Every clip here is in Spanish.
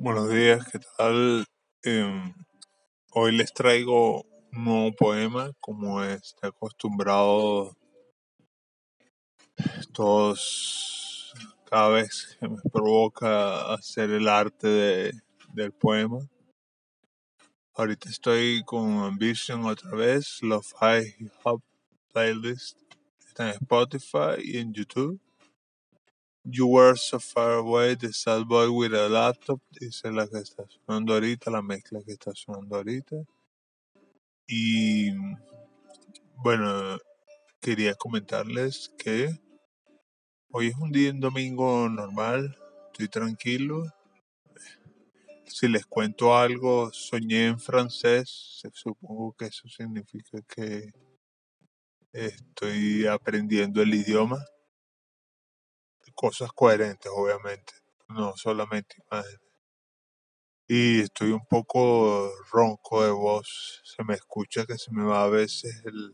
Buenos días, ¿qué tal? Em, hoy les traigo un nuevo poema, como está acostumbrado todos, cada vez que me provoca hacer el arte de, del poema. Ahorita estoy con Ambition otra vez, High Hip Hop Playlist. Está en Spotify y en YouTube. You Were So Far Away de Sad Boy with a Laptop, dice la que está sonando ahorita, la mezcla que está sonando ahorita. Y bueno, quería comentarles que hoy es un día, un domingo normal, estoy tranquilo. Si les cuento algo, soñé en francés, supongo que eso significa que estoy aprendiendo el idioma cosas coherentes, obviamente, no solamente imágenes. Y estoy un poco ronco de voz, se me escucha que se me va a veces el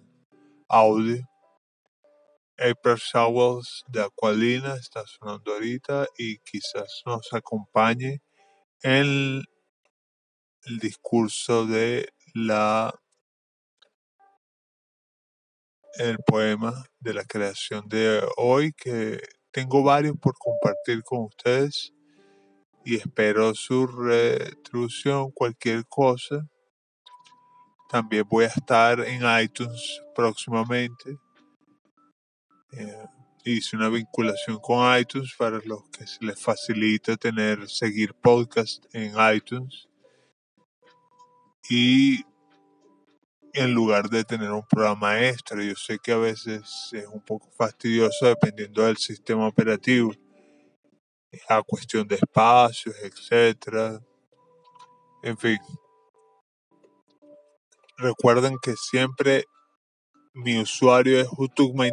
audio. April Showers de Aqualina está sonando ahorita y quizás nos acompañe en el discurso de la el poema de la creación de hoy que tengo varios por compartir con ustedes y espero su retribución, cualquier cosa. También voy a estar en iTunes próximamente. Eh, hice una vinculación con iTunes para los que se les facilita tener, seguir podcast en iTunes. Y en lugar de tener un programa extra. Yo sé que a veces es un poco fastidioso dependiendo del sistema operativo, a cuestión de espacios, etcétera. En fin. Recuerden que siempre mi usuario es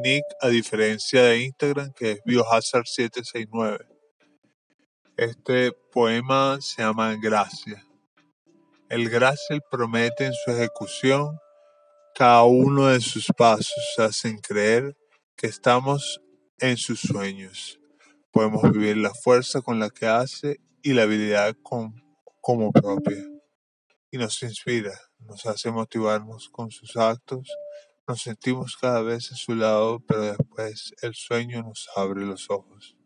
nick a diferencia de Instagram que es Biohazard769. Este poema se llama Gracia. El Gracia promete en su ejecución cada uno de sus pasos hacen creer que estamos en sus sueños. Podemos vivir la fuerza con la que hace y la habilidad como propia. Y nos inspira, nos hace motivarnos con sus actos. Nos sentimos cada vez a su lado, pero después el sueño nos abre los ojos.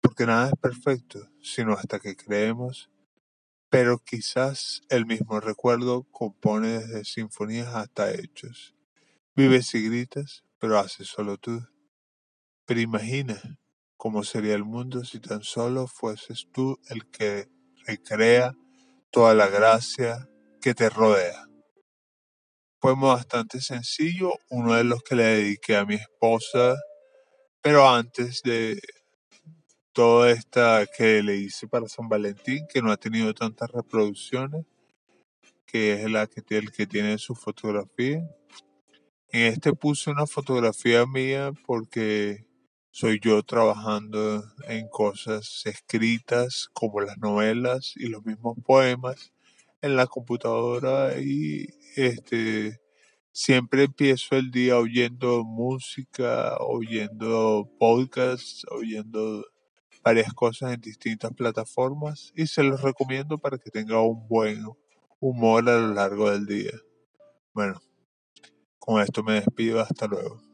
Porque nada es perfecto, sino hasta que creemos pero quizás el mismo recuerdo compone desde sinfonías hasta hechos. Vives y gritas, pero haces solo tú. Pero imagina cómo sería el mundo si tan solo fueses tú el que recrea toda la gracia que te rodea. Poema bastante sencillo, uno de los que le dediqué a mi esposa, pero antes de toda esta que le hice para San Valentín, que no ha tenido tantas reproducciones, que es la que, el que tiene su fotografía. En este puse una fotografía mía porque soy yo trabajando en cosas escritas como las novelas y los mismos poemas en la computadora y este siempre empiezo el día oyendo música, oyendo podcasts, oyendo varias cosas en distintas plataformas y se los recomiendo para que tenga un buen humor a lo largo del día. Bueno, con esto me despido, hasta luego.